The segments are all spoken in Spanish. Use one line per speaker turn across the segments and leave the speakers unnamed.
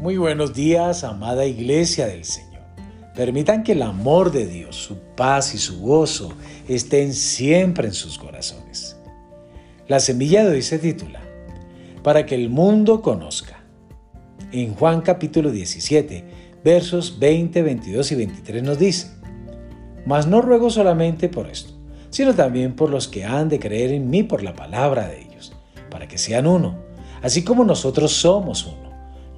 Muy buenos días, amada iglesia del Señor. Permitan que el amor de Dios, su paz y su gozo estén siempre en sus corazones. La semilla de hoy se titula, Para que el mundo conozca. En Juan capítulo 17, versos 20, 22 y 23 nos dice, Mas no ruego solamente por esto, sino también por los que han de creer en mí por la palabra de ellos, para que sean uno, así como nosotros somos uno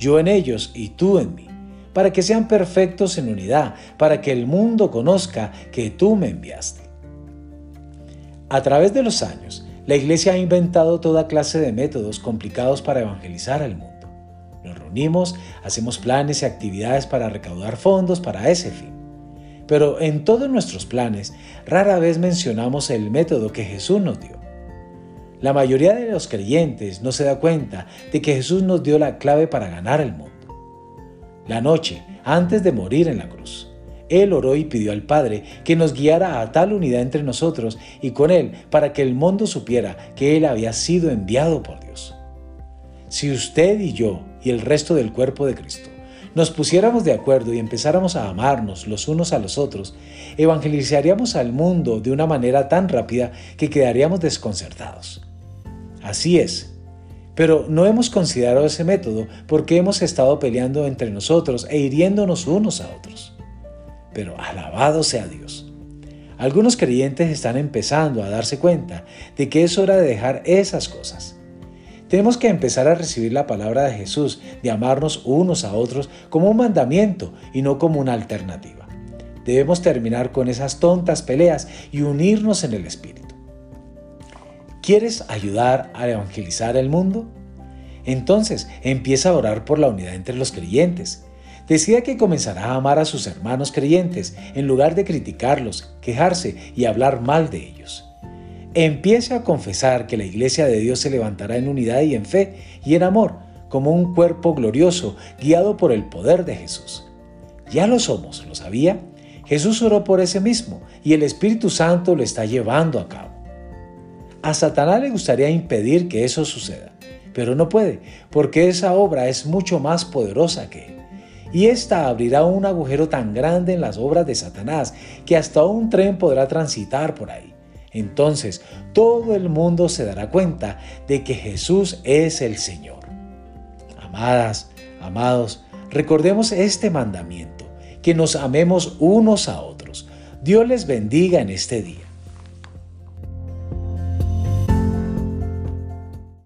yo en ellos y tú en mí, para que sean perfectos en unidad, para que el mundo conozca que tú me enviaste. A través de los años, la Iglesia ha inventado toda clase de métodos complicados para evangelizar al mundo. Nos reunimos, hacemos planes y actividades para recaudar fondos para ese fin. Pero en todos nuestros planes rara vez mencionamos el método que Jesús nos dio. La mayoría de los creyentes no se da cuenta de que Jesús nos dio la clave para ganar el mundo. La noche, antes de morir en la cruz, Él oró y pidió al Padre que nos guiara a tal unidad entre nosotros y con Él para que el mundo supiera que Él había sido enviado por Dios. Si usted y yo y el resto del cuerpo de Cristo nos pusiéramos de acuerdo y empezáramos a amarnos los unos a los otros, evangelizaríamos al mundo de una manera tan rápida que quedaríamos desconcertados. Así es. Pero no hemos considerado ese método porque hemos estado peleando entre nosotros e hiriéndonos unos a otros. Pero alabado sea Dios. Algunos creyentes están empezando a darse cuenta de que es hora de dejar esas cosas. Tenemos que empezar a recibir la palabra de Jesús, de amarnos unos a otros como un mandamiento y no como una alternativa. Debemos terminar con esas tontas peleas y unirnos en el Espíritu. ¿Quieres ayudar a evangelizar el mundo? Entonces empieza a orar por la unidad entre los creyentes. Decida que comenzará a amar a sus hermanos creyentes en lugar de criticarlos, quejarse y hablar mal de ellos. Empiece a confesar que la iglesia de Dios se levantará en unidad y en fe y en amor, como un cuerpo glorioso guiado por el poder de Jesús. Ya lo somos, ¿lo sabía? Jesús oró por ese mismo y el Espíritu Santo lo está llevando a cabo. A Satanás le gustaría impedir que eso suceda, pero no puede, porque esa obra es mucho más poderosa que él. Y ésta abrirá un agujero tan grande en las obras de Satanás que hasta un tren podrá transitar por ahí. Entonces todo el mundo se dará cuenta de que Jesús es el Señor. Amadas, amados, recordemos este mandamiento, que nos amemos unos a otros. Dios les bendiga en este día.